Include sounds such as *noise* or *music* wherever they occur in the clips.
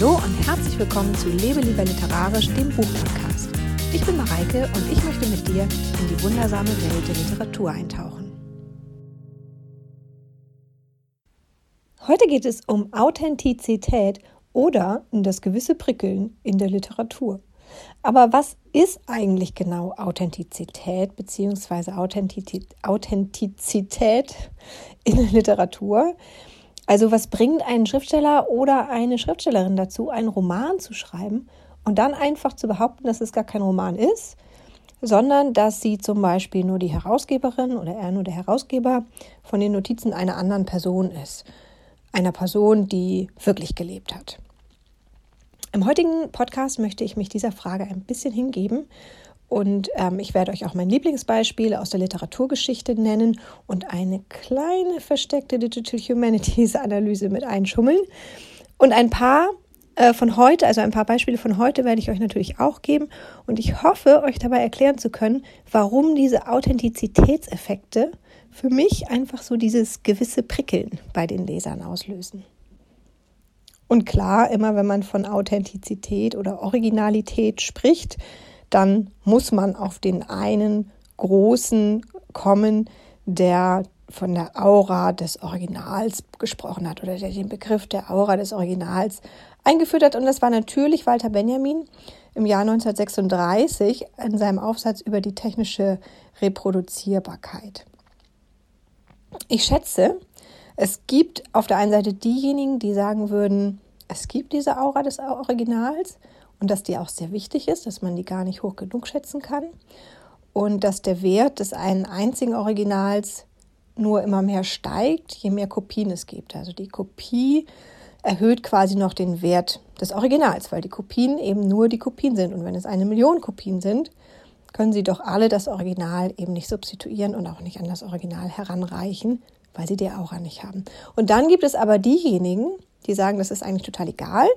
Hallo und herzlich willkommen zu Lebe lieber literarisch, dem Buchpodcast. Ich bin Mareike und ich möchte mit dir in die wundersame Welt der Literatur eintauchen. Heute geht es um Authentizität oder um das gewisse Prickeln in der Literatur. Aber was ist eigentlich genau Authentizität bzw. Authentizität in der Literatur? Also was bringt einen Schriftsteller oder eine Schriftstellerin dazu, einen Roman zu schreiben und dann einfach zu behaupten, dass es gar kein Roman ist, sondern dass sie zum Beispiel nur die Herausgeberin oder er nur der Herausgeber von den Notizen einer anderen Person ist. Einer Person, die wirklich gelebt hat. Im heutigen Podcast möchte ich mich dieser Frage ein bisschen hingeben und ähm, ich werde euch auch mein Lieblingsbeispiel aus der Literaturgeschichte nennen und eine kleine versteckte Digital Humanities Analyse mit einschummeln. Und ein paar äh, von heute, also ein paar Beispiele von heute werde ich euch natürlich auch geben. Und ich hoffe, euch dabei erklären zu können, warum diese Authentizitätseffekte für mich einfach so dieses gewisse Prickeln bei den Lesern auslösen. Und klar, immer wenn man von Authentizität oder Originalität spricht, dann muss man auf den einen großen kommen, der von der Aura des Originals gesprochen hat oder der den Begriff der Aura des Originals eingeführt hat. Und das war natürlich Walter Benjamin im Jahr 1936 in seinem Aufsatz über die technische Reproduzierbarkeit. Ich schätze, es gibt auf der einen Seite diejenigen, die sagen würden, es gibt diese Aura des Originals und dass die auch sehr wichtig ist, dass man die gar nicht hoch genug schätzen kann und dass der Wert des einen einzigen Originals nur immer mehr steigt, je mehr Kopien es gibt. Also die Kopie erhöht quasi noch den Wert des Originals, weil die Kopien eben nur die Kopien sind. Und wenn es eine Million Kopien sind, können sie doch alle das Original eben nicht substituieren und auch nicht an das Original heranreichen, weil sie die Aura nicht haben. Und dann gibt es aber diejenigen, die sagen, das ist eigentlich total egal,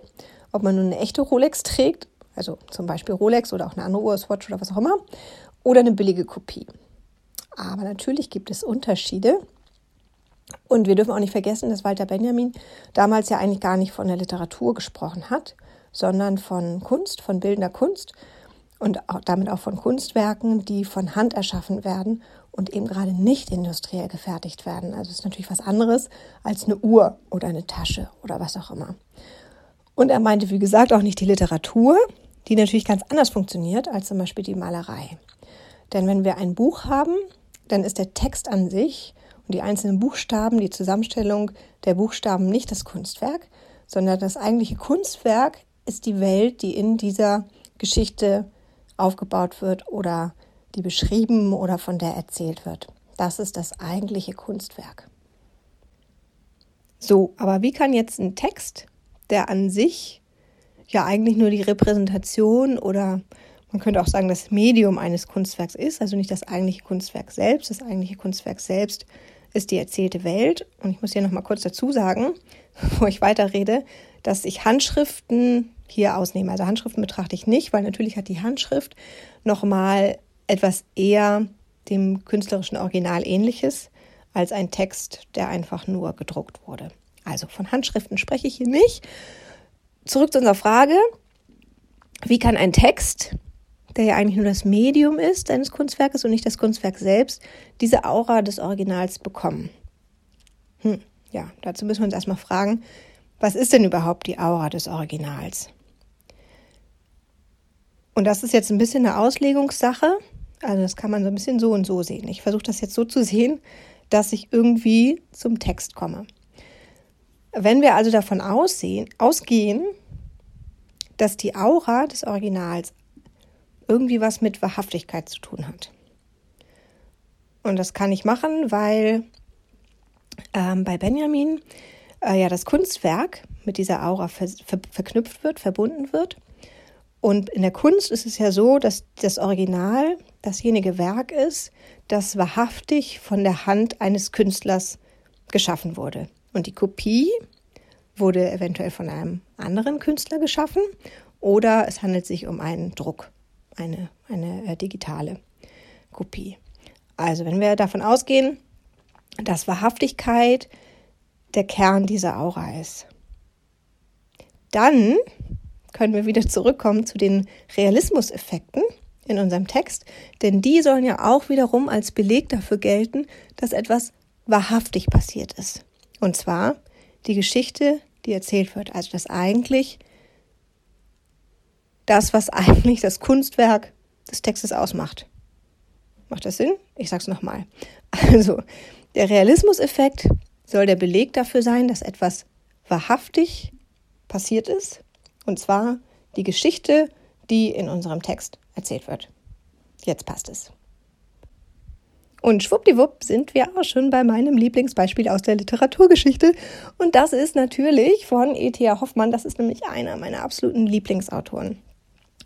ob man nun eine echte Rolex trägt, also zum Beispiel Rolex oder auch eine andere Uhr, Swatch oder was auch immer, oder eine billige Kopie. Aber natürlich gibt es Unterschiede. Und wir dürfen auch nicht vergessen, dass Walter Benjamin damals ja eigentlich gar nicht von der Literatur gesprochen hat, sondern von Kunst, von bildender Kunst und auch damit auch von Kunstwerken, die von Hand erschaffen werden und eben gerade nicht industriell gefertigt werden. Also ist natürlich was anderes als eine Uhr oder eine Tasche oder was auch immer. Und er meinte, wie gesagt, auch nicht die Literatur, die natürlich ganz anders funktioniert als zum Beispiel die Malerei. Denn wenn wir ein Buch haben, dann ist der Text an sich und die einzelnen Buchstaben, die Zusammenstellung der Buchstaben nicht das Kunstwerk, sondern das eigentliche Kunstwerk ist die Welt, die in dieser Geschichte aufgebaut wird oder die beschrieben oder von der erzählt wird. Das ist das eigentliche Kunstwerk. So, aber wie kann jetzt ein Text, der an sich ja eigentlich nur die Repräsentation oder man könnte auch sagen, das Medium eines Kunstwerks ist, also nicht das eigentliche Kunstwerk selbst. Das eigentliche Kunstwerk selbst ist die erzählte Welt. Und ich muss hier nochmal kurz dazu sagen, *laughs* bevor ich weiterrede, dass ich Handschriften hier ausnehme. Also Handschriften betrachte ich nicht, weil natürlich hat die Handschrift nochmal etwas eher dem künstlerischen Original ähnliches als ein Text, der einfach nur gedruckt wurde. Also von Handschriften spreche ich hier nicht. Zurück zu unserer Frage. Wie kann ein Text, der ja eigentlich nur das Medium ist eines Kunstwerkes und nicht das Kunstwerk selbst, diese Aura des Originals bekommen? Hm, ja, dazu müssen wir uns erstmal fragen, was ist denn überhaupt die Aura des Originals? Und das ist jetzt ein bisschen eine Auslegungssache. Also das kann man so ein bisschen so und so sehen. Ich versuche das jetzt so zu sehen, dass ich irgendwie zum Text komme. Wenn wir also davon aussehen, ausgehen, dass die Aura des Originals irgendwie was mit Wahrhaftigkeit zu tun hat. Und das kann ich machen, weil ähm, bei Benjamin äh, ja das Kunstwerk mit dieser Aura ver ver verknüpft wird, verbunden wird. Und in der Kunst ist es ja so, dass das Original dasjenige Werk ist, das wahrhaftig von der Hand eines Künstlers geschaffen wurde. Und die Kopie wurde eventuell von einem anderen Künstler geschaffen oder es handelt sich um einen Druck, eine, eine äh, digitale Kopie. Also wenn wir davon ausgehen, dass Wahrhaftigkeit der Kern dieser Aura ist, dann können wir wieder zurückkommen zu den Realismuseffekten in unserem Text, denn die sollen ja auch wiederum als Beleg dafür gelten, dass etwas wahrhaftig passiert ist. Und zwar die Geschichte, die erzählt wird, also das eigentlich das, was eigentlich das Kunstwerk des Textes ausmacht. Macht das Sinn? Ich sag's nochmal. Also, der Realismuseffekt soll der Beleg dafür sein, dass etwas wahrhaftig passiert ist. Und zwar die Geschichte, die in unserem Text erzählt wird. Jetzt passt es. Und schwuppdiwupp sind wir auch schon bei meinem Lieblingsbeispiel aus der Literaturgeschichte. Und das ist natürlich von E.T.A. Hoffmann. Das ist nämlich einer meiner absoluten Lieblingsautoren.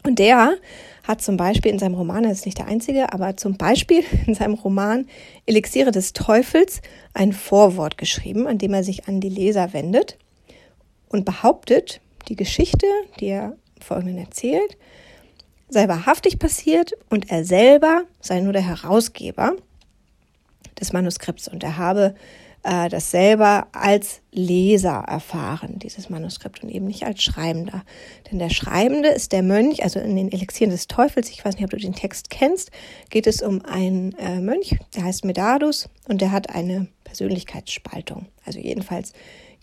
Und der hat zum Beispiel in seinem Roman, er ist nicht der einzige, aber zum Beispiel *laughs* in seinem Roman Elixiere des Teufels ein Vorwort geschrieben, an dem er sich an die Leser wendet und behauptet, die Geschichte, die er folgenden erzählt, sei wahrhaftig passiert und er selber sei nur der Herausgeber des Manuskripts und er habe äh, das selber als Leser erfahren, dieses Manuskript und eben nicht als Schreibender. Denn der Schreibende ist der Mönch, also in den Elixieren des Teufels, ich weiß nicht, ob du den Text kennst, geht es um einen äh, Mönch, der heißt Medardus und der hat eine Persönlichkeitsspaltung. Also jedenfalls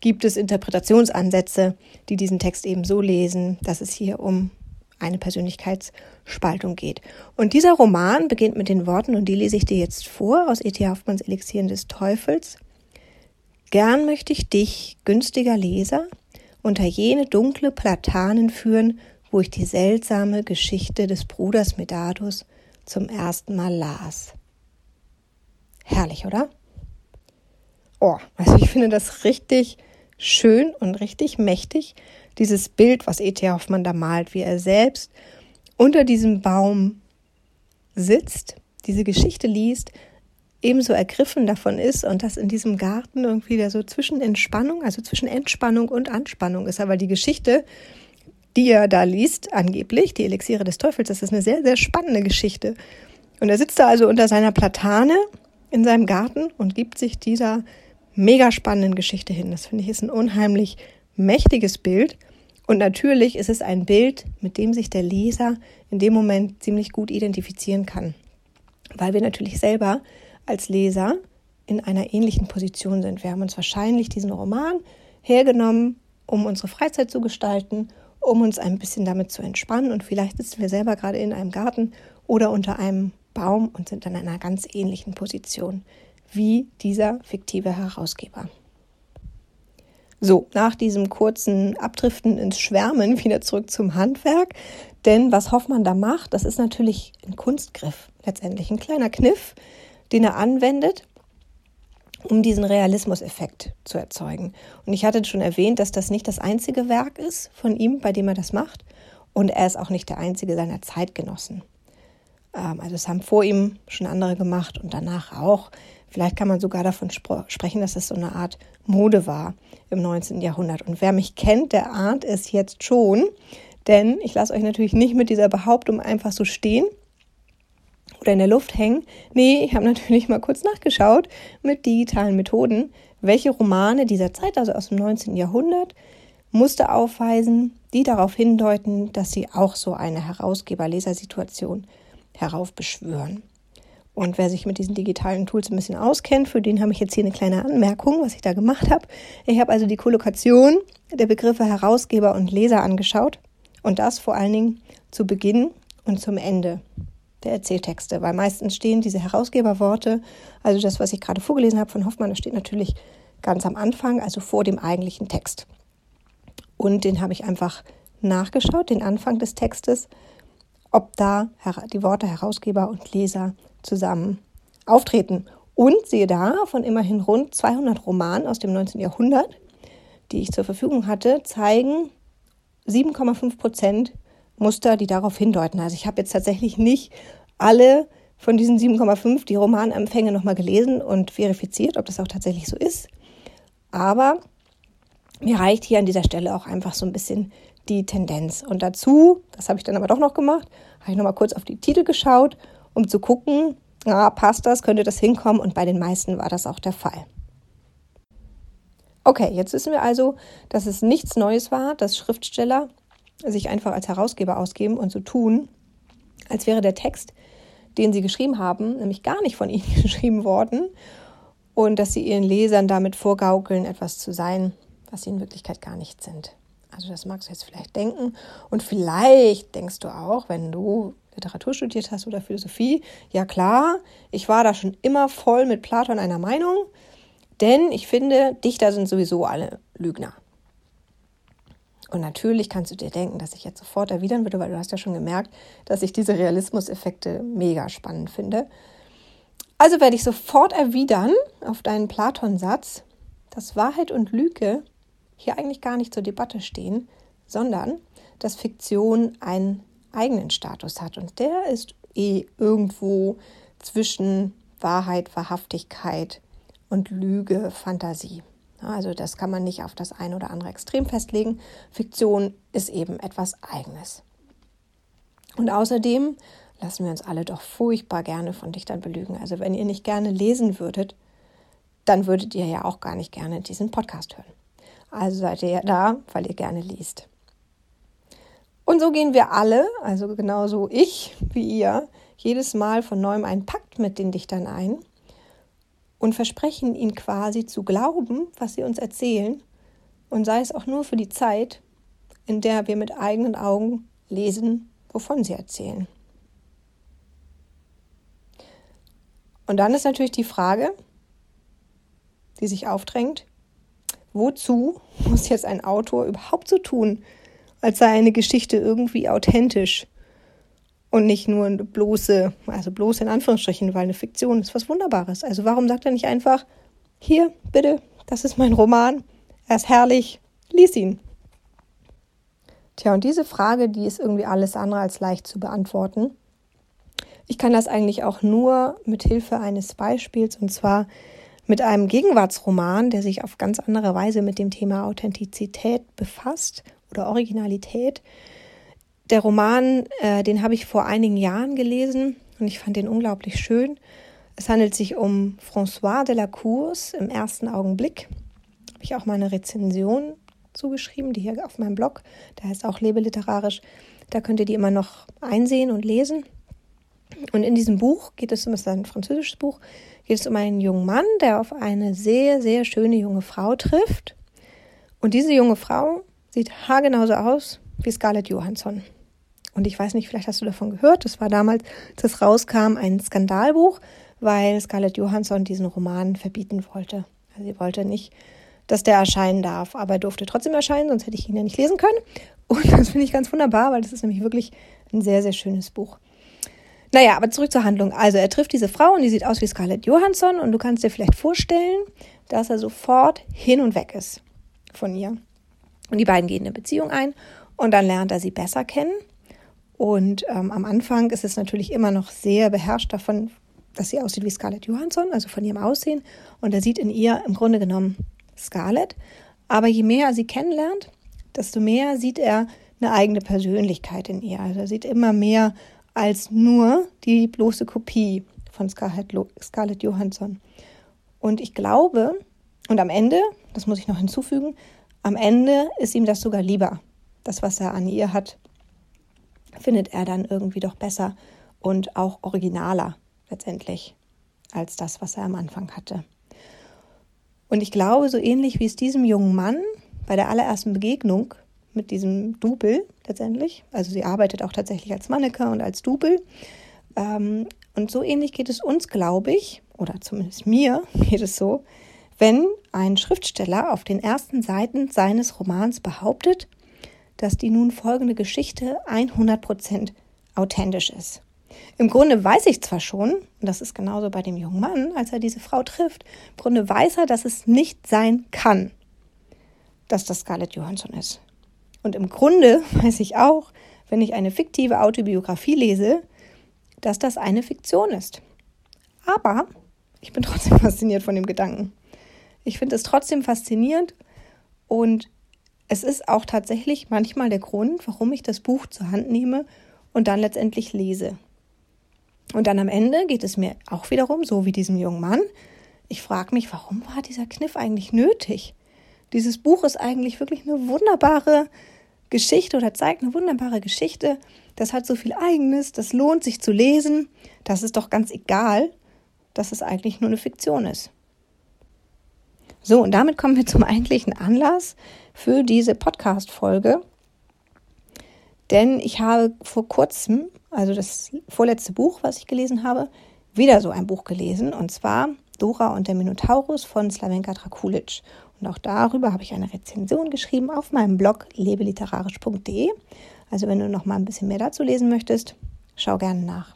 gibt es Interpretationsansätze, die diesen Text eben so lesen, dass es hier um eine Persönlichkeitsspaltung geht. Und dieser Roman beginnt mit den Worten, und die lese ich dir jetzt vor, aus E.T. Hoffmanns Elixieren des Teufels. Gern möchte ich dich, günstiger Leser, unter jene dunkle Platanen führen, wo ich die seltsame Geschichte des Bruders Medardus zum ersten Mal las. Herrlich, oder? Oh, also ich finde das richtig schön und richtig mächtig, dieses Bild, was E.T. Hoffmann da malt, wie er selbst unter diesem Baum sitzt, diese Geschichte liest, ebenso ergriffen davon ist und das in diesem Garten irgendwie da so zwischen Entspannung, also zwischen Entspannung und Anspannung ist. Aber die Geschichte, die er da liest, angeblich, die Elixiere des Teufels, das ist eine sehr, sehr spannende Geschichte. Und er sitzt da also unter seiner Platane in seinem Garten und gibt sich dieser mega spannenden Geschichte hin. Das finde ich ist ein unheimlich mächtiges Bild. Und natürlich ist es ein Bild, mit dem sich der Leser in dem Moment ziemlich gut identifizieren kann. Weil wir natürlich selber als Leser in einer ähnlichen Position sind. Wir haben uns wahrscheinlich diesen Roman hergenommen, um unsere Freizeit zu gestalten, um uns ein bisschen damit zu entspannen. Und vielleicht sitzen wir selber gerade in einem Garten oder unter einem Baum und sind in einer ganz ähnlichen Position wie dieser fiktive Herausgeber. So, nach diesem kurzen Abdriften ins Schwärmen *laughs* wieder zurück zum Handwerk. Denn was Hoffmann da macht, das ist natürlich ein Kunstgriff, letztendlich ein kleiner Kniff, den er anwendet, um diesen Realismuseffekt zu erzeugen. Und ich hatte schon erwähnt, dass das nicht das einzige Werk ist von ihm, bei dem er das macht. Und er ist auch nicht der einzige seiner Zeitgenossen. Ähm, also es haben vor ihm schon andere gemacht und danach auch. Vielleicht kann man sogar davon sprechen, dass es so eine Art Mode war im 19. Jahrhundert. Und wer mich kennt, der ahnt es jetzt schon. Denn ich lasse euch natürlich nicht mit dieser Behauptung einfach so stehen, oder in der Luft hängen. Nee, ich habe *laughs* natürlich mal kurz nachgeschaut mit digitalen Methoden, welche Romane dieser Zeit, also aus dem 19. Jahrhundert, Muster aufweisen, die darauf hindeuten, dass sie auch so eine Herausgeber-Leser-Situation heraufbeschwören. Und wer sich mit diesen digitalen Tools ein bisschen auskennt, für den habe ich jetzt hier eine kleine Anmerkung, was ich da gemacht habe. Ich habe also die Kollokation der Begriffe Herausgeber und Leser angeschaut und das vor allen Dingen zu Beginn und zum Ende der Erzähltexte, weil meistens stehen diese Herausgeberworte, also das, was ich gerade vorgelesen habe von Hoffmann, das steht natürlich ganz am Anfang, also vor dem eigentlichen Text. Und den habe ich einfach nachgeschaut, den Anfang des Textes, ob da die Worte Herausgeber und Leser zusammen auftreten. Und siehe da, von immerhin rund 200 Romanen aus dem 19. Jahrhundert, die ich zur Verfügung hatte, zeigen 7,5 Prozent Muster, die darauf hindeuten. Also ich habe jetzt tatsächlich nicht alle von diesen 7,5 die Romanempfänge nochmal gelesen und verifiziert, ob das auch tatsächlich so ist. Aber mir reicht hier an dieser Stelle auch einfach so ein bisschen die Tendenz. Und dazu, das habe ich dann aber doch noch gemacht, habe ich nochmal kurz auf die Titel geschaut, um zu gucken, na, passt das, könnte das hinkommen. Und bei den meisten war das auch der Fall. Okay, jetzt wissen wir also, dass es nichts Neues war, dass Schriftsteller sich einfach als Herausgeber ausgeben und so tun, als wäre der Text, den sie geschrieben haben, nämlich gar nicht von *laughs* ihnen geschrieben worden und dass sie ihren Lesern damit vorgaukeln, etwas zu sein, was sie in Wirklichkeit gar nicht sind. Also das magst du jetzt vielleicht denken und vielleicht denkst du auch, wenn du Literatur studiert hast oder Philosophie, ja klar, ich war da schon immer voll mit Platon einer Meinung, denn ich finde, Dichter sind sowieso alle Lügner. Und natürlich kannst du dir denken, dass ich jetzt sofort erwidern würde, weil du hast ja schon gemerkt, dass ich diese Realismuseffekte mega spannend finde. Also werde ich sofort erwidern auf deinen Platon-Satz, dass Wahrheit und Lüge hier eigentlich gar nicht zur Debatte stehen, sondern dass Fiktion einen eigenen Status hat. Und der ist eh irgendwo zwischen Wahrheit, Wahrhaftigkeit und Lüge, Fantasie. Also das kann man nicht auf das eine oder andere Extrem festlegen. Fiktion ist eben etwas Eigenes. Und außerdem lassen wir uns alle doch furchtbar gerne von Dichtern belügen. Also wenn ihr nicht gerne lesen würdet, dann würdet ihr ja auch gar nicht gerne diesen Podcast hören. Also seid ihr ja da, weil ihr gerne liest. Und so gehen wir alle, also genauso ich wie ihr, jedes Mal von neuem einen Pakt mit den Dichtern ein und versprechen ihnen quasi zu glauben, was sie uns erzählen, und sei es auch nur für die Zeit, in der wir mit eigenen Augen lesen, wovon sie erzählen. Und dann ist natürlich die Frage, die sich aufdrängt, wozu muss jetzt ein Autor überhaupt so tun, als sei eine Geschichte irgendwie authentisch und nicht nur eine bloße, also bloß in Anführungsstrichen, weil eine Fiktion ist was Wunderbares. Also warum sagt er nicht einfach, hier, bitte, das ist mein Roman, er ist herrlich, lies ihn. Tja, und diese Frage, die ist irgendwie alles andere als leicht zu beantworten. Ich kann das eigentlich auch nur mit Hilfe eines Beispiels und zwar mit einem Gegenwartsroman, der sich auf ganz andere Weise mit dem Thema Authentizität befasst oder Originalität. Der Roman, äh, den habe ich vor einigen Jahren gelesen und ich fand den unglaublich schön. Es handelt sich um François de la Course im ersten Augenblick. Habe ich auch mal eine Rezension zugeschrieben, die hier auf meinem Blog, der heißt auch Lebe literarisch. Da könnt ihr die immer noch einsehen und lesen. Und in diesem Buch geht es um, es ist ein französisches Buch, geht es um einen jungen Mann, der auf eine sehr, sehr schöne junge Frau trifft. Und diese junge Frau sieht haargenauso aus wie Scarlett Johansson. Und ich weiß nicht, vielleicht hast du davon gehört. Das war damals, als es rauskam, ein Skandalbuch, weil Scarlett Johansson diesen Roman verbieten wollte. Also sie wollte nicht, dass der erscheinen darf, aber er durfte trotzdem erscheinen, sonst hätte ich ihn ja nicht lesen können. Und das finde ich ganz wunderbar, weil das ist nämlich wirklich ein sehr, sehr schönes Buch. Naja, aber zurück zur Handlung. Also er trifft diese Frau und die sieht aus wie Scarlett Johansson und du kannst dir vielleicht vorstellen, dass er sofort hin und weg ist von ihr. Und die beiden gehen eine Beziehung ein und dann lernt er sie besser kennen. Und ähm, am Anfang ist es natürlich immer noch sehr beherrscht davon, dass sie aussieht wie Scarlett Johansson, also von ihrem Aussehen. Und er sieht in ihr im Grunde genommen Scarlett. Aber je mehr er sie kennenlernt, desto mehr sieht er eine eigene Persönlichkeit in ihr. Also er sieht immer mehr als nur die bloße Kopie von Scarlett, Johansson. Und ich glaube, und am Ende, das muss ich noch hinzufügen, am Ende ist ihm das sogar lieber. Das, was er an ihr hat, findet er dann irgendwie doch besser und auch originaler letztendlich als das, was er am Anfang hatte. Und ich glaube, so ähnlich wie es diesem jungen Mann bei der allerersten Begegnung mit diesem Double letztendlich, also sie arbeitet auch tatsächlich als Manneke und als Double, ähm, und so ähnlich geht es uns, glaube ich, oder zumindest mir *laughs* geht es so, wenn ein Schriftsteller auf den ersten Seiten seines Romans behauptet, dass die nun folgende Geschichte 100% authentisch ist. Im Grunde weiß ich zwar schon, und das ist genauso bei dem jungen Mann, als er diese Frau trifft, im Grunde weiß er, dass es nicht sein kann, dass das Scarlett Johansson ist. Und im Grunde *laughs* weiß ich auch, wenn ich eine fiktive Autobiografie lese, dass das eine Fiktion ist. Aber ich bin trotzdem *laughs* fasziniert von dem Gedanken. Ich finde es trotzdem faszinierend und es ist auch tatsächlich manchmal der Grund, warum ich das Buch zur Hand nehme und dann letztendlich lese. Und dann am Ende geht es mir auch wiederum, so wie diesem jungen Mann, ich frage mich, warum war dieser Kniff eigentlich nötig? Dieses Buch ist eigentlich wirklich eine wunderbare Geschichte oder zeigt eine wunderbare Geschichte. Das hat so viel Eigenes, das lohnt sich zu lesen. Das ist doch ganz egal, dass es eigentlich nur eine Fiktion ist. So, und damit kommen wir zum eigentlichen Anlass für diese Podcast-Folge. Denn ich habe vor kurzem, also das vorletzte Buch, was ich gelesen habe, wieder so ein Buch gelesen. Und zwar Dora und der Minotaurus von Slavenka Drakulic. Und auch darüber habe ich eine Rezension geschrieben auf meinem Blog lebeliterarisch.de. Also wenn du noch mal ein bisschen mehr dazu lesen möchtest, schau gerne nach.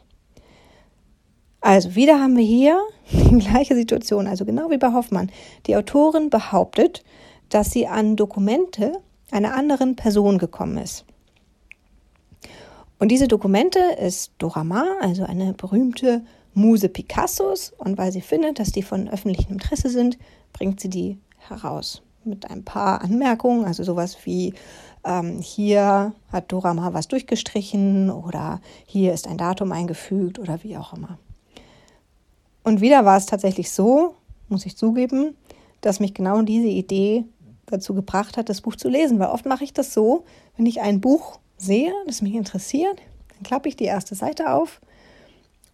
Also wieder haben wir hier *laughs* die gleiche Situation, also genau wie bei Hoffmann. Die Autorin behauptet, dass sie an Dokumente einer anderen Person gekommen ist. Und diese Dokumente ist Dora Maar, also eine berühmte Muse Picassos. Und weil sie findet, dass die von öffentlichem Interesse sind, bringt sie die heraus mit ein paar Anmerkungen, also sowas wie ähm, hier hat Dora Maar was durchgestrichen oder hier ist ein Datum eingefügt oder wie auch immer. Und wieder war es tatsächlich so, muss ich zugeben, dass mich genau diese Idee dazu gebracht hat, das Buch zu lesen. Weil oft mache ich das so, wenn ich ein Buch sehe, das mich interessiert, dann klappe ich die erste Seite auf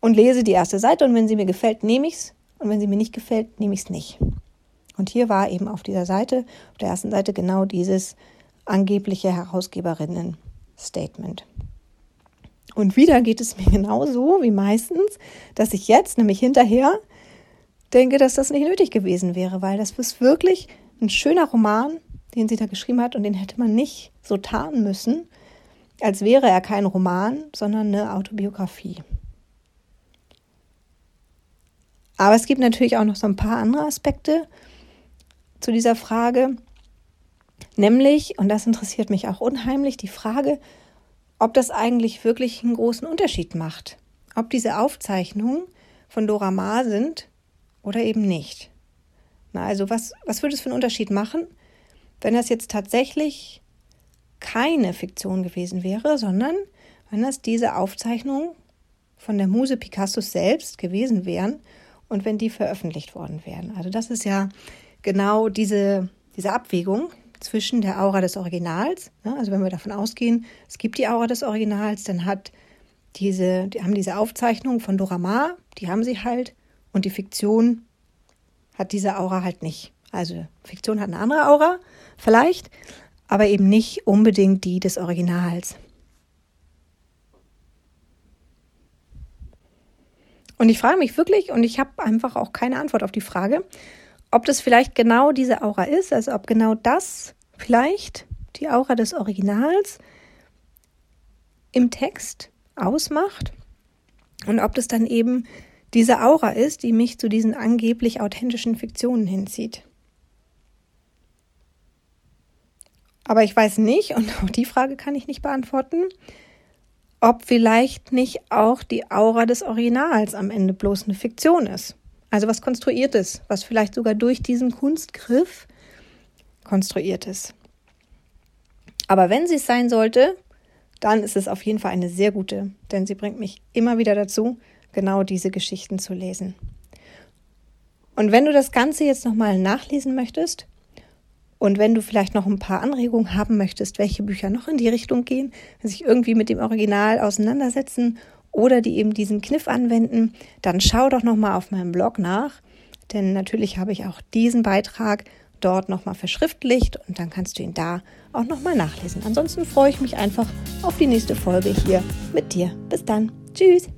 und lese die erste Seite. Und wenn sie mir gefällt, nehme ich es. Und wenn sie mir nicht gefällt, nehme ich es nicht. Und hier war eben auf dieser Seite, auf der ersten Seite, genau dieses angebliche Herausgeberinnen-Statement. Und wieder geht es mir *laughs* genauso wie meistens, dass ich jetzt, nämlich hinterher, denke, dass das nicht nötig gewesen wäre, weil das ist wirklich ein schöner Roman, den sie da geschrieben hat und den hätte man nicht so tarnen müssen, als wäre er kein Roman, sondern eine Autobiografie. Aber es gibt natürlich auch noch so ein paar andere Aspekte zu dieser Frage, nämlich, und das interessiert mich auch unheimlich, die Frage, ob das eigentlich wirklich einen großen Unterschied macht. Ob diese Aufzeichnungen von Dora Maar sind oder eben nicht. Na, also was, was würde es für einen Unterschied machen, wenn das jetzt tatsächlich keine Fiktion gewesen wäre, sondern wenn das diese Aufzeichnungen von der Muse Picassos selbst gewesen wären und wenn die veröffentlicht worden wären. Also das ist ja genau diese, diese Abwägung, zwischen der Aura des Originals. Ja, also wenn wir davon ausgehen, es gibt die Aura des Originals, dann hat diese, die haben diese Aufzeichnung von Dora Maar, die haben sie halt, und die Fiktion hat diese Aura halt nicht. Also Fiktion hat eine andere Aura, vielleicht, aber eben nicht unbedingt die des Originals. Und ich frage mich wirklich, und ich habe einfach auch keine Antwort auf die Frage, ob das vielleicht genau diese Aura ist, also ob genau das vielleicht die Aura des Originals im Text ausmacht und ob das dann eben diese Aura ist, die mich zu diesen angeblich authentischen Fiktionen hinzieht. Aber ich weiß nicht, und auch die Frage kann ich nicht beantworten, ob vielleicht nicht auch die Aura des Originals am Ende bloß eine Fiktion ist. Also was konstruiert ist, was vielleicht sogar durch diesen Kunstgriff konstruiert ist. Aber wenn sie es sein sollte, dann ist es auf jeden Fall eine sehr gute, denn sie bringt mich immer wieder dazu, genau diese Geschichten zu lesen. Und wenn du das Ganze jetzt nochmal nachlesen möchtest und wenn du vielleicht noch ein paar Anregungen haben möchtest, welche Bücher noch in die Richtung gehen, sich irgendwie mit dem Original auseinandersetzen oder die eben diesen Kniff anwenden, dann schau doch nochmal auf meinem Blog nach, denn natürlich habe ich auch diesen Beitrag dort nochmal verschriftlicht und dann kannst du ihn da auch nochmal nachlesen. Ansonsten freue ich mich einfach auf die nächste Folge hier mit dir. Bis dann. Tschüss.